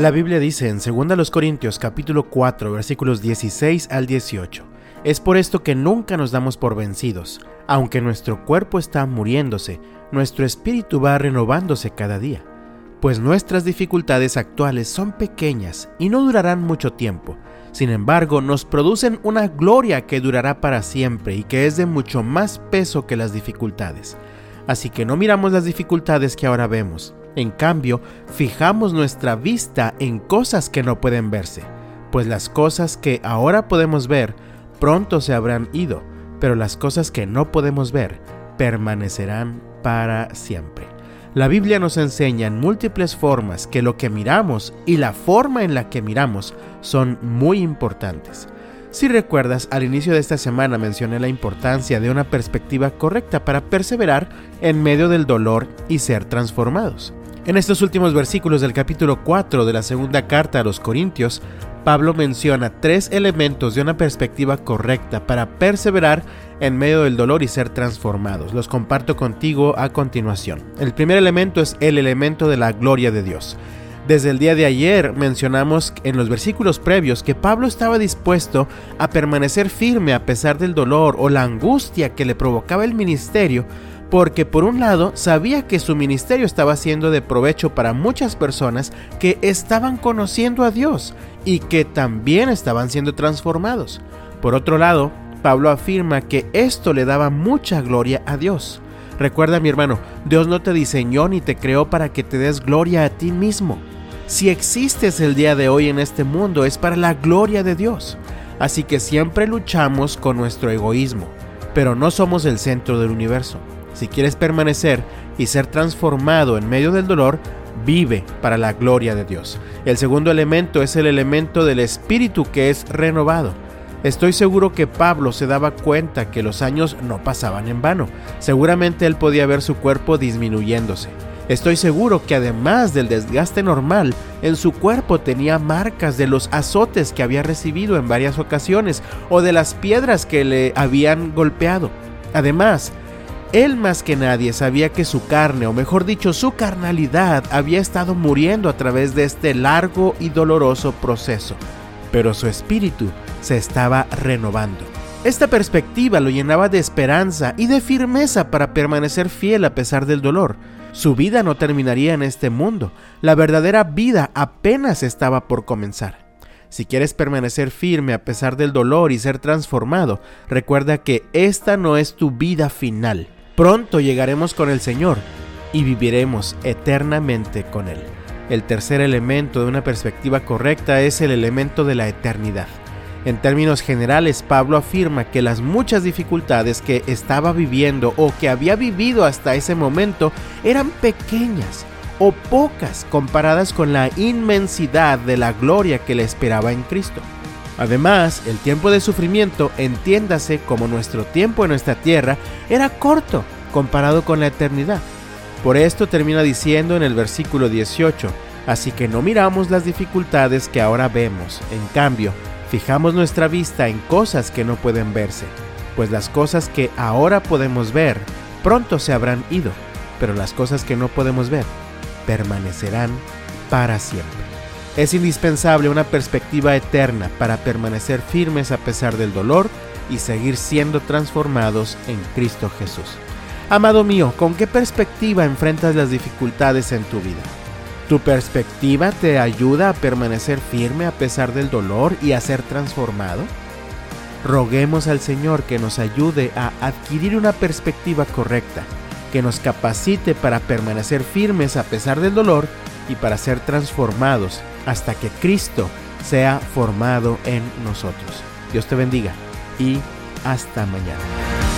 La Biblia dice en 2 Corintios capítulo 4 versículos 16 al 18, Es por esto que nunca nos damos por vencidos, aunque nuestro cuerpo está muriéndose, nuestro espíritu va renovándose cada día, pues nuestras dificultades actuales son pequeñas y no durarán mucho tiempo, sin embargo nos producen una gloria que durará para siempre y que es de mucho más peso que las dificultades. Así que no miramos las dificultades que ahora vemos, en cambio, fijamos nuestra vista en cosas que no pueden verse, pues las cosas que ahora podemos ver pronto se habrán ido, pero las cosas que no podemos ver permanecerán para siempre. La Biblia nos enseña en múltiples formas que lo que miramos y la forma en la que miramos son muy importantes. Si recuerdas, al inicio de esta semana mencioné la importancia de una perspectiva correcta para perseverar en medio del dolor y ser transformados. En estos últimos versículos del capítulo 4 de la segunda carta a los Corintios, Pablo menciona tres elementos de una perspectiva correcta para perseverar en medio del dolor y ser transformados. Los comparto contigo a continuación. El primer elemento es el elemento de la gloria de Dios. Desde el día de ayer mencionamos en los versículos previos que Pablo estaba dispuesto a permanecer firme a pesar del dolor o la angustia que le provocaba el ministerio porque por un lado sabía que su ministerio estaba siendo de provecho para muchas personas que estaban conociendo a Dios y que también estaban siendo transformados. Por otro lado, Pablo afirma que esto le daba mucha gloria a Dios. Recuerda mi hermano, Dios no te diseñó ni te creó para que te des gloria a ti mismo. Si existes el día de hoy en este mundo es para la gloria de Dios. Así que siempre luchamos con nuestro egoísmo, pero no somos el centro del universo. Si quieres permanecer y ser transformado en medio del dolor, vive para la gloria de Dios. El segundo elemento es el elemento del espíritu que es renovado. Estoy seguro que Pablo se daba cuenta que los años no pasaban en vano. Seguramente él podía ver su cuerpo disminuyéndose. Estoy seguro que además del desgaste normal, en su cuerpo tenía marcas de los azotes que había recibido en varias ocasiones o de las piedras que le habían golpeado. Además, él más que nadie sabía que su carne, o mejor dicho, su carnalidad, había estado muriendo a través de este largo y doloroso proceso, pero su espíritu se estaba renovando. Esta perspectiva lo llenaba de esperanza y de firmeza para permanecer fiel a pesar del dolor. Su vida no terminaría en este mundo, la verdadera vida apenas estaba por comenzar. Si quieres permanecer firme a pesar del dolor y ser transformado, recuerda que esta no es tu vida final. Pronto llegaremos con el Señor y viviremos eternamente con Él. El tercer elemento de una perspectiva correcta es el elemento de la eternidad. En términos generales, Pablo afirma que las muchas dificultades que estaba viviendo o que había vivido hasta ese momento eran pequeñas o pocas comparadas con la inmensidad de la gloria que le esperaba en Cristo. Además, el tiempo de sufrimiento, entiéndase como nuestro tiempo en nuestra tierra, era corto comparado con la eternidad. Por esto termina diciendo en el versículo 18, así que no miramos las dificultades que ahora vemos, en cambio, fijamos nuestra vista en cosas que no pueden verse, pues las cosas que ahora podemos ver pronto se habrán ido, pero las cosas que no podemos ver permanecerán para siempre. Es indispensable una perspectiva eterna para permanecer firmes a pesar del dolor y seguir siendo transformados en Cristo Jesús. Amado mío, ¿con qué perspectiva enfrentas las dificultades en tu vida? ¿Tu perspectiva te ayuda a permanecer firme a pesar del dolor y a ser transformado? Roguemos al Señor que nos ayude a adquirir una perspectiva correcta, que nos capacite para permanecer firmes a pesar del dolor y para ser transformados hasta que Cristo sea formado en nosotros. Dios te bendiga y hasta mañana.